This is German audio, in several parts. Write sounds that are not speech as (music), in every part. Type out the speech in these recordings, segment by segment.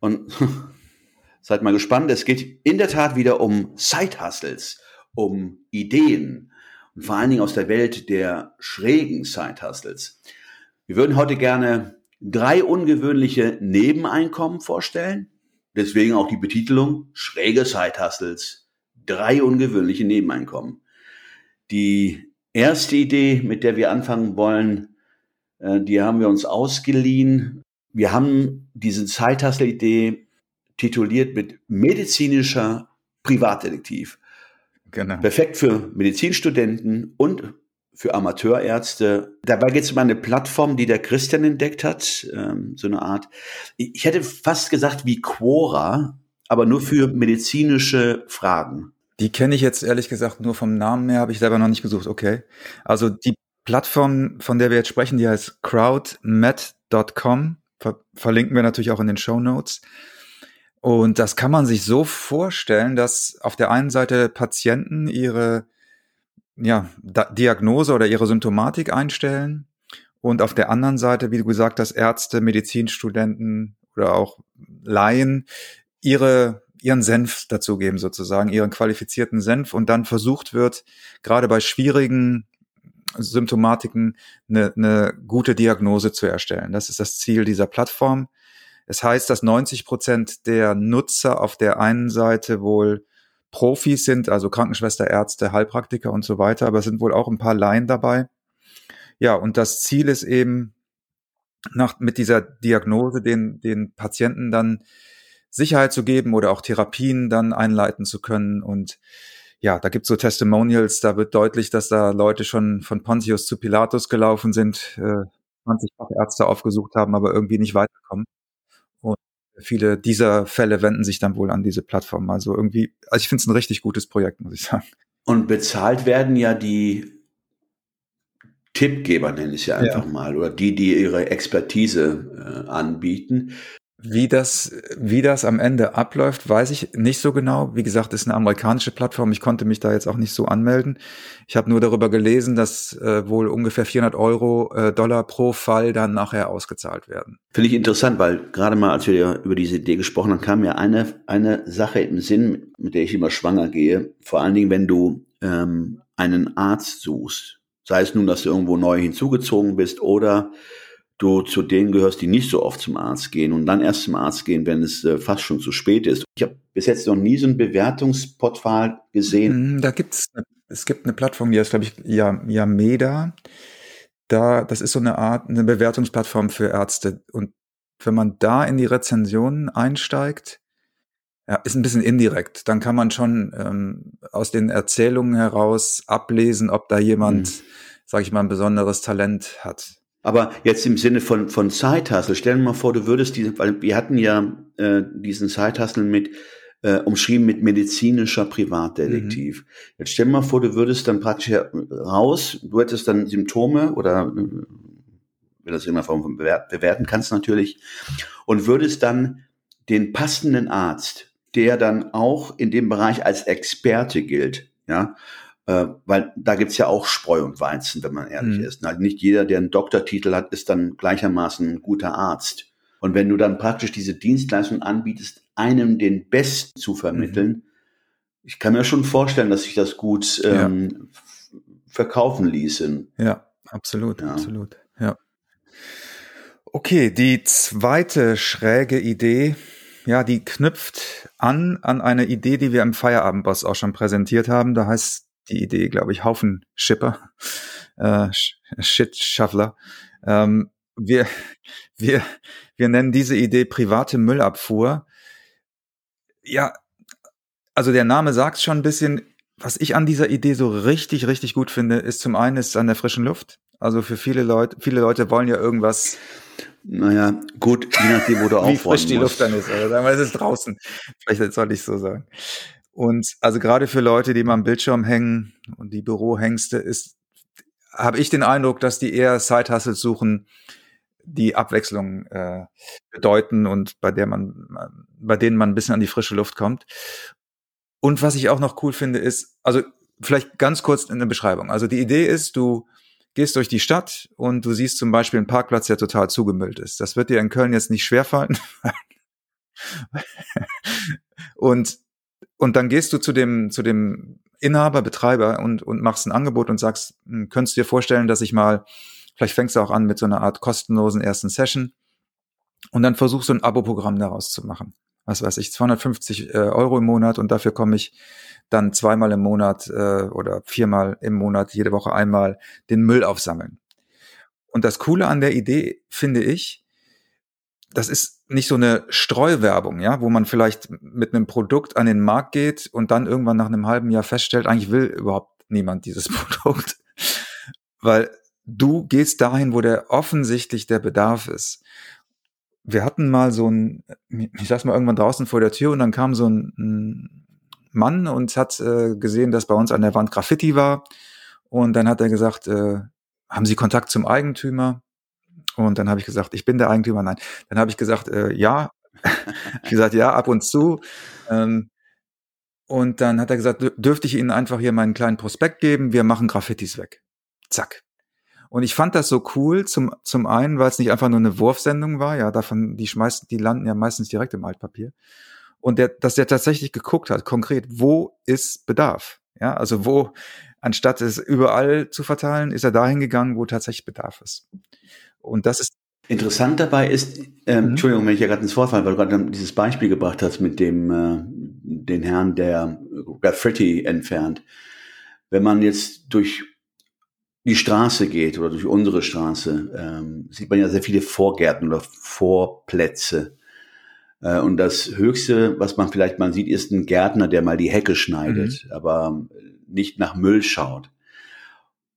und (laughs) seid mal gespannt, es geht in der Tat wieder um Side-Hustles, um Ideen und vor allen Dingen aus der Welt der schrägen Side-Hustles. Wir würden heute gerne drei ungewöhnliche Nebeneinkommen vorstellen. Deswegen auch die Betitelung schräge Side-Hustles. Drei ungewöhnliche Nebeneinkommen. Die erste Idee, mit der wir anfangen wollen, äh, die haben wir uns ausgeliehen wir haben diese Zeithassel-Idee tituliert mit medizinischer Privatdetektiv. Genau. Perfekt für Medizinstudenten und für Amateurärzte. Dabei geht es um eine Plattform, die der Christian entdeckt hat, ähm, so eine Art. Ich hätte fast gesagt wie Quora, aber nur für medizinische Fragen. Die kenne ich jetzt ehrlich gesagt nur vom Namen her, habe ich selber noch nicht gesucht. Okay. Also die Plattform, von der wir jetzt sprechen, die heißt crowdmed.com ver verlinken wir natürlich auch in den Show Notes. Und das kann man sich so vorstellen, dass auf der einen Seite Patienten ihre ja, Diagnose oder ihre Symptomatik einstellen und auf der anderen Seite, wie du gesagt hast, Ärzte, Medizinstudenten oder auch Laien ihre ihren Senf dazugeben sozusagen, ihren qualifizierten Senf und dann versucht wird, gerade bei schwierigen Symptomatiken eine, eine gute Diagnose zu erstellen. Das ist das Ziel dieser Plattform. Es heißt, dass 90 Prozent der Nutzer auf der einen Seite wohl Profis sind, also Krankenschwester, Ärzte, Heilpraktiker und so weiter, aber es sind wohl auch ein paar Laien dabei. Ja, und das Ziel ist eben, nach, mit dieser Diagnose den, den Patienten dann Sicherheit zu geben oder auch Therapien dann einleiten zu können und ja, da gibt's so Testimonials, da wird deutlich, dass da Leute schon von Pontius zu Pilatus gelaufen sind, äh, 20 Fachärzte aufgesucht haben, aber irgendwie nicht weiterkommen. Und viele dieser Fälle wenden sich dann wohl an diese Plattform. Also irgendwie, also ich finde es ein richtig gutes Projekt, muss ich sagen. Und bezahlt werden ja die Tippgeber, nenne ich es ja einfach ja. mal, oder die, die ihre Expertise äh, anbieten. Wie das, wie das am Ende abläuft, weiß ich nicht so genau. Wie gesagt, ist eine amerikanische Plattform. Ich konnte mich da jetzt auch nicht so anmelden. Ich habe nur darüber gelesen, dass äh, wohl ungefähr 400 Euro äh, Dollar pro Fall dann nachher ausgezahlt werden. Finde ich interessant, weil gerade mal, als wir über diese Idee gesprochen haben, kam mir eine, eine Sache im Sinn, mit der ich immer schwanger gehe. Vor allen Dingen, wenn du ähm, einen Arzt suchst. Sei es nun, dass du irgendwo neu hinzugezogen bist oder du zu denen gehörst, die nicht so oft zum Arzt gehen und dann erst zum Arzt gehen, wenn es äh, fast schon zu spät ist. Ich habe bis jetzt noch nie so ein Bewertungsportal gesehen. Mhm, da gibt's es gibt eine Plattform, die heißt glaube ich Yameda. Da das ist so eine Art eine Bewertungsplattform für Ärzte und wenn man da in die Rezensionen einsteigt, ja, ist ein bisschen indirekt. Dann kann man schon ähm, aus den Erzählungen heraus ablesen, ob da jemand, mhm. sage ich mal, ein besonderes Talent hat. Aber jetzt im Sinne von, von Zeithassel, stell dir mal vor, du würdest diesen, weil wir hatten ja äh, diesen Zeithassel mit, äh, umschrieben mit medizinischer Privatdetektiv. Mhm. Jetzt stell dir mal vor, du würdest dann praktisch raus, du hättest dann Symptome oder äh, wenn das immer von bewerten kannst natürlich, und würdest dann den passenden Arzt, der dann auch in dem Bereich als Experte gilt, ja, äh, weil da gibt's ja auch Spreu und Weizen, wenn man ehrlich mhm. ist. Also nicht jeder, der einen Doktortitel hat, ist dann gleichermaßen ein guter Arzt. Und wenn du dann praktisch diese Dienstleistung anbietest, einem den Besten zu vermitteln, mhm. ich kann mir schon vorstellen, dass sich das gut ähm, ja. verkaufen ließe. Ja, absolut, ja. absolut. Ja. Okay, die zweite schräge Idee, ja, die knüpft an an eine Idee, die wir im Feierabendboss auch schon präsentiert haben. Da heißt die Idee, glaube ich, Haufen Schipper, äh, Shit Shuffler. Ähm, wir, wir, wir nennen diese Idee private Müllabfuhr. Ja, also der Name sagt schon ein bisschen, was ich an dieser Idee so richtig, richtig gut finde, ist zum einen ist es an der frischen Luft. Also für viele Leute, viele Leute wollen ja irgendwas. Naja, gut, je nachdem, wo du (laughs) Wie frisch die Luft dann ist. Oder sagen wir, es ist draußen. Vielleicht soll ich so sagen. Und also gerade für Leute, die mal am Bildschirm hängen und die Bürohengste ist, habe ich den Eindruck, dass die eher Side-Hustles suchen, die Abwechslung äh, bedeuten und bei der man, bei denen man ein bisschen an die frische Luft kommt. Und was ich auch noch cool finde, ist, also vielleicht ganz kurz in der Beschreibung. Also die Idee ist, du gehst durch die Stadt und du siehst zum Beispiel einen Parkplatz, der total zugemüllt ist. Das wird dir in Köln jetzt nicht schwerfallen. (laughs) und, und dann gehst du zu dem, zu dem Inhaber, Betreiber und, und machst ein Angebot und sagst, hm, könntest du dir vorstellen, dass ich mal, vielleicht fängst du auch an mit so einer Art kostenlosen ersten Session und dann versuchst du ein Abo-Programm daraus zu machen was weiß ich, 250 äh, Euro im Monat und dafür komme ich dann zweimal im Monat äh, oder viermal im Monat, jede Woche einmal den Müll aufsammeln. Und das Coole an der Idee finde ich, das ist nicht so eine Streuwerbung, ja, wo man vielleicht mit einem Produkt an den Markt geht und dann irgendwann nach einem halben Jahr feststellt, eigentlich will überhaupt niemand dieses (laughs) Produkt, weil du gehst dahin, wo der offensichtlich der Bedarf ist wir hatten mal so ein, ich saß mal irgendwann draußen vor der Tür und dann kam so ein, Mann und hat äh, gesehen, dass bei uns an der Wand Graffiti war. Und dann hat er gesagt, äh, haben Sie Kontakt zum Eigentümer? Und dann habe ich gesagt, ich bin der Eigentümer. Nein. Dann habe ich gesagt, äh, ja. (laughs) ich gesagt, ja, ab und zu. Ähm, und dann hat er gesagt, dürfte ich Ihnen einfach hier meinen kleinen Prospekt geben? Wir machen Graffitis weg. Zack. Und ich fand das so cool, zum, zum einen, weil es nicht einfach nur eine Wurfsendung war, ja, davon, die schmeißen, die landen ja meistens direkt im Altpapier. Und der, dass der tatsächlich geguckt hat, konkret, wo ist Bedarf? Ja, also wo, anstatt es überall zu verteilen, ist er dahin gegangen, wo tatsächlich Bedarf ist. Und das ist Interessant dabei ist, ähm, mhm. Entschuldigung, wenn ich ja gerade ins Wort falle, weil du gerade dieses Beispiel gebracht hast mit dem äh, den Herrn, der Graffiti entfernt. Wenn man jetzt durch die Straße geht oder durch unsere Straße, ähm, sieht man ja sehr viele Vorgärten oder Vorplätze. Äh, und das Höchste, was man vielleicht mal sieht, ist ein Gärtner, der mal die Hecke schneidet, mhm. aber nicht nach Müll schaut.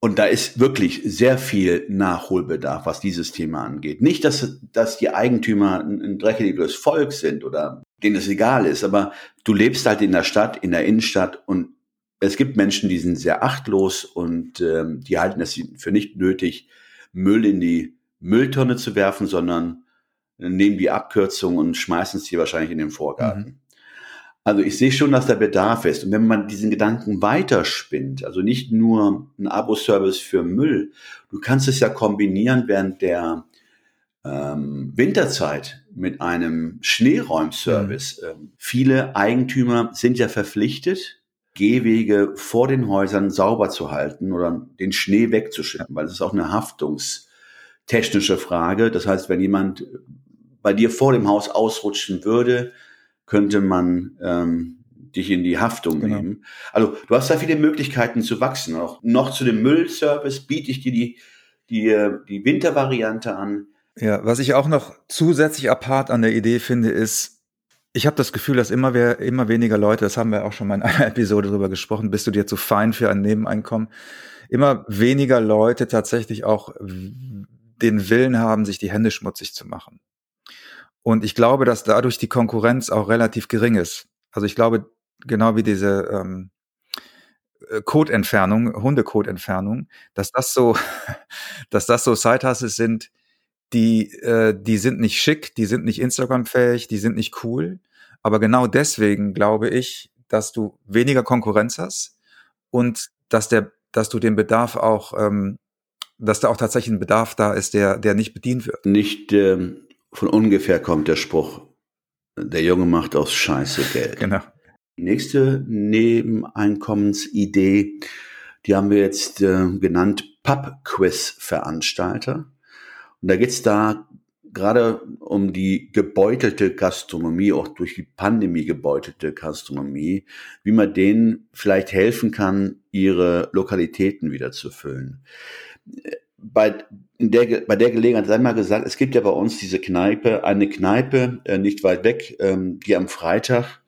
Und da ist wirklich sehr viel Nachholbedarf, was dieses Thema angeht. Nicht, dass, dass die Eigentümer ein, dreckiges Volk sind oder denen es egal ist, aber du lebst halt in der Stadt, in der Innenstadt und es gibt Menschen, die sind sehr achtlos und ähm, die halten es für nicht nötig, Müll in die Mülltonne zu werfen, sondern nehmen die Abkürzung und schmeißen es hier wahrscheinlich in den Vorgarten. Mhm. Also ich sehe schon, dass da Bedarf ist. Und wenn man diesen Gedanken weiterspinnt, also nicht nur ein Abo-Service für Müll, du kannst es ja kombinieren während der ähm, Winterzeit mit einem Schneeräumservice. Mhm. Ähm, viele Eigentümer sind ja verpflichtet, Gehwege vor den Häusern sauber zu halten oder den Schnee wegzuschippen, weil es ist auch eine haftungstechnische Frage. Das heißt, wenn jemand bei dir vor dem Haus ausrutschen würde, könnte man ähm, dich in die Haftung genau. nehmen. Also du hast da viele Möglichkeiten zu wachsen. Auch noch zu dem Müllservice biete ich dir die, die, die Wintervariante an. Ja, was ich auch noch zusätzlich apart an der Idee finde, ist, ich habe das Gefühl, dass immer, wer, immer weniger Leute, das haben wir auch schon mal in (laughs) einer Episode drüber gesprochen, bist du dir zu fein für ein Nebeneinkommen, immer weniger Leute tatsächlich auch den Willen haben, sich die Hände schmutzig zu machen. Und ich glaube, dass dadurch die Konkurrenz auch relativ gering ist. Also ich glaube, genau wie diese ähm, äh, Code-Entfernung, Hundecode-Entfernung, dass das so, (laughs) dass das so Side-Hustles sind, die, äh, die sind nicht schick, die sind nicht Instagram-fähig, die sind nicht cool. Aber genau deswegen glaube ich, dass du weniger Konkurrenz hast und dass der, dass du den Bedarf auch, ähm, dass da auch tatsächlich ein Bedarf da ist, der, der nicht bedient wird. Nicht ähm, von ungefähr kommt der Spruch, der Junge macht aus Scheiße Geld. Genau. Die nächste Nebeneinkommensidee, die haben wir jetzt äh, genannt Pub-Quiz-Veranstalter. Und da geht's da gerade um die gebeutelte Gastronomie, auch durch die Pandemie gebeutelte Gastronomie, wie man denen vielleicht helfen kann, ihre Lokalitäten wieder zu füllen. Bei der, bei der Gelegenheit sei mal gesagt, es gibt ja bei uns diese Kneipe, eine Kneipe äh, nicht weit weg, ähm, die am Freitag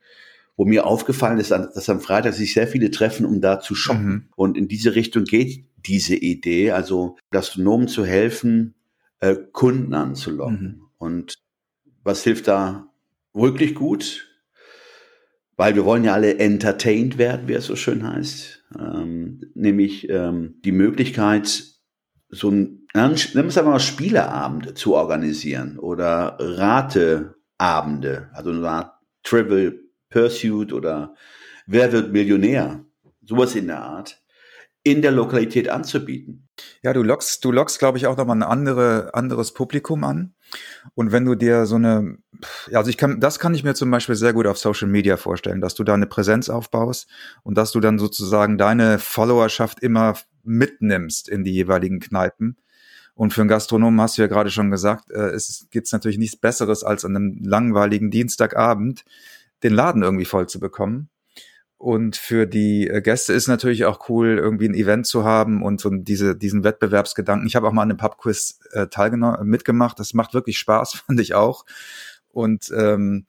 wo mir aufgefallen ist, dass am Freitag sich sehr viele treffen, um da zu shoppen. Mhm. Und in diese Richtung geht diese Idee, also Gastronomen zu helfen, äh, Kunden anzulocken. Mhm. Und was hilft da wirklich gut? Weil wir wollen ja alle entertained werden, wie es so schön heißt. Ähm, nämlich ähm, die Möglichkeit, so ein, nennen wir es mal Spieleabend zu organisieren oder Rateabende, also eine Art Trivial Pursuit oder Wer wird Millionär, sowas in der Art, in der Lokalität anzubieten. Ja, du lockst, du lockst, glaube ich, auch nochmal ein andere, anderes Publikum an. Und wenn du dir so eine, also ich kann, das kann ich mir zum Beispiel sehr gut auf Social Media vorstellen, dass du da eine Präsenz aufbaust und dass du dann sozusagen deine Followerschaft immer mitnimmst in die jeweiligen Kneipen. Und für einen Gastronomen hast du ja gerade schon gesagt, äh, es gibt natürlich nichts Besseres als an einem langweiligen Dienstagabend den Laden irgendwie voll zu bekommen. Und für die äh, Gäste ist natürlich auch cool, irgendwie ein Event zu haben und so diese, diesen Wettbewerbsgedanken. Ich habe auch mal an einem Pubquiz äh, teilgenommen, mitgemacht. Das macht wirklich Spaß, (laughs) fand ich auch. Und ähm,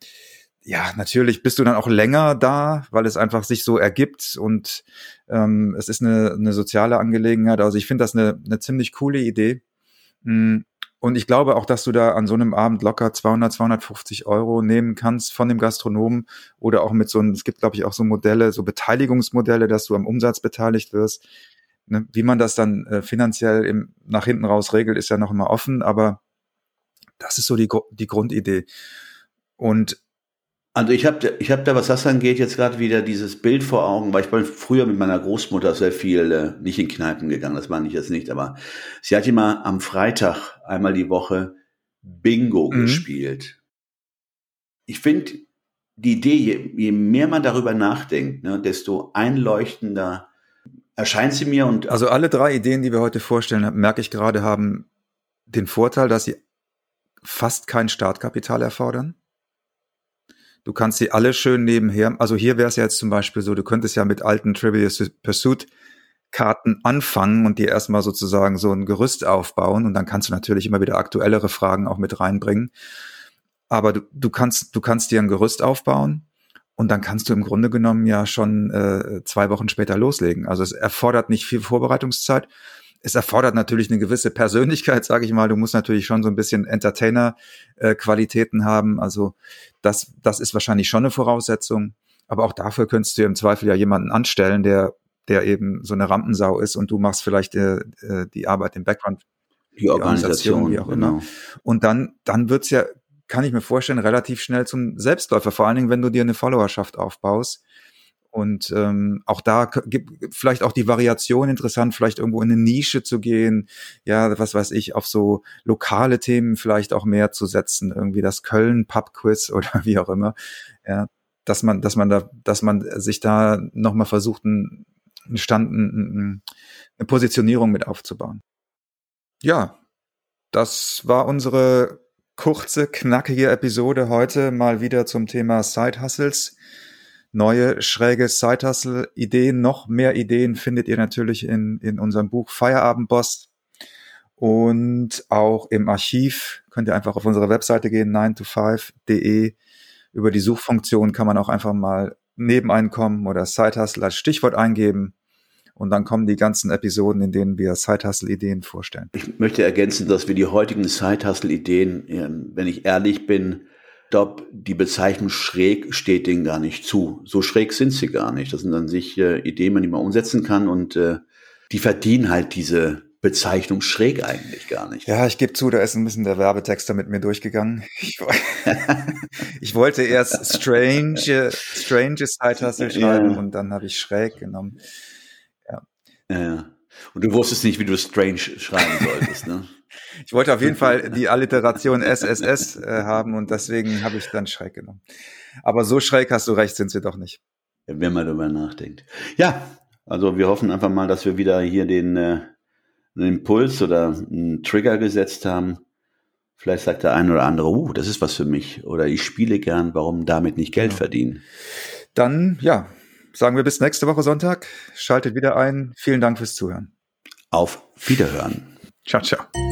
ja, natürlich bist du dann auch länger da, weil es einfach sich so ergibt und ähm, es ist eine, eine soziale Angelegenheit. Also ich finde das eine, eine ziemlich coole Idee. Hm, und ich glaube auch, dass du da an so einem Abend locker 200, 250 Euro nehmen kannst von dem Gastronomen oder auch mit so einem, es gibt glaube ich auch so Modelle, so Beteiligungsmodelle, dass du am Umsatz beteiligt wirst. Ne? Wie man das dann äh, finanziell im, nach hinten raus regelt, ist ja noch immer offen, aber das ist so die, die Grundidee. Und also ich habe ich hab da, was das angeht, jetzt gerade wieder dieses Bild vor Augen, weil ich bin früher mit meiner Großmutter sehr viel äh, nicht in Kneipen gegangen, das meine ich jetzt nicht, aber sie hat immer am Freitag einmal die Woche Bingo mhm. gespielt. Ich finde die Idee, je, je, mehr man darüber nachdenkt, ne, desto einleuchtender erscheint sie mir. Und also alle drei Ideen, die wir heute vorstellen, merke ich gerade, haben den Vorteil, dass sie fast kein Startkapital erfordern Du kannst sie alle schön nebenher, also hier wäre es ja jetzt zum Beispiel so, du könntest ja mit alten Trivial Pursuit Karten anfangen und dir erstmal sozusagen so ein Gerüst aufbauen und dann kannst du natürlich immer wieder aktuellere Fragen auch mit reinbringen. Aber du, du kannst, du kannst dir ein Gerüst aufbauen und dann kannst du im Grunde genommen ja schon äh, zwei Wochen später loslegen. Also es erfordert nicht viel Vorbereitungszeit es erfordert natürlich eine gewisse Persönlichkeit, sage ich mal. Du musst natürlich schon so ein bisschen Entertainer-Qualitäten äh, haben. Also das, das ist wahrscheinlich schon eine Voraussetzung. Aber auch dafür könntest du im Zweifel ja jemanden anstellen, der, der eben so eine Rampensau ist und du machst vielleicht äh, äh die Arbeit im Background. Die Organisation, wie auch genau. immer. Und dann, dann wird's ja, kann ich mir vorstellen, relativ schnell zum Selbstläufer. Vor allen Dingen, wenn du dir eine Followerschaft aufbaust und ähm, auch da gibt vielleicht auch die Variation interessant, vielleicht irgendwo in eine Nische zu gehen, ja, was weiß ich, auf so lokale Themen vielleicht auch mehr zu setzen, irgendwie das Köln Pub Quiz (laughs) oder wie auch immer, ja, dass man, dass man da, dass man sich da nochmal versucht, einen Stand, eine Positionierung mit aufzubauen. Ja, das war unsere kurze, knackige Episode heute mal wieder zum Thema Side Hustles neue schräge Side-Hustle-Ideen, noch mehr Ideen findet ihr natürlich in, in unserem Buch Feierabendboss. Und auch im Archiv könnt ihr einfach auf unsere Webseite gehen, 9to5.de. Über die Suchfunktion kann man auch einfach mal Nebeneinkommen oder Side-Hustle als Stichwort eingeben. Und dann kommen die ganzen Episoden, in denen wir Side-Hustle-Ideen vorstellen. Ich möchte ergänzen, dass wir die heutigen Side-Hustle-Ideen, wenn ich ehrlich bin, glaube, die Bezeichnung schräg steht denen gar nicht zu. So schräg sind sie gar nicht. Das sind dann sich äh, Ideen, die man umsetzen kann und äh, die verdienen halt diese Bezeichnung schräg eigentlich gar nicht. Ja, ich gebe zu, da ist ein bisschen der Werbetext da mit mir durchgegangen. (laughs) Ich, (laughs) ich wollte erst strange, strange Side Hustle schreiben ja. und dann habe ich schräg genommen. Ja. ja. Und du wusstest nicht, wie du strange schreiben solltest, ne? (laughs) Ich wollte auf jeden Fall (laughs) die Alliteration SSS äh, haben und deswegen habe ich dann schräg genommen. Aber so schräg hast du recht, sind sie doch nicht. Wenn man darüber nachdenkt. Ja, also wir hoffen einfach mal, dass wir wieder hier den, äh, einen Impuls oder einen Trigger gesetzt haben. Vielleicht sagt der eine oder andere, uh, das ist was für mich. Oder ich spiele gern, warum damit nicht Geld genau. verdienen. Dann, ja, sagen wir bis nächste Woche Sonntag. Schaltet wieder ein. Vielen Dank fürs Zuhören. Auf Wiederhören. Ciao, ciao.